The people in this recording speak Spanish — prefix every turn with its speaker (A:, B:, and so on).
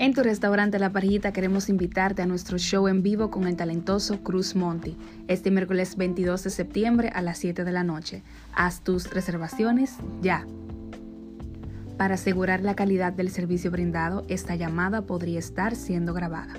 A: En tu restaurante La Parrillita queremos invitarte a nuestro show en vivo con el talentoso Cruz Monti, este miércoles 22 de septiembre a las 7 de la noche. Haz tus reservaciones ya. Para asegurar la calidad del servicio brindado, esta llamada podría estar siendo grabada.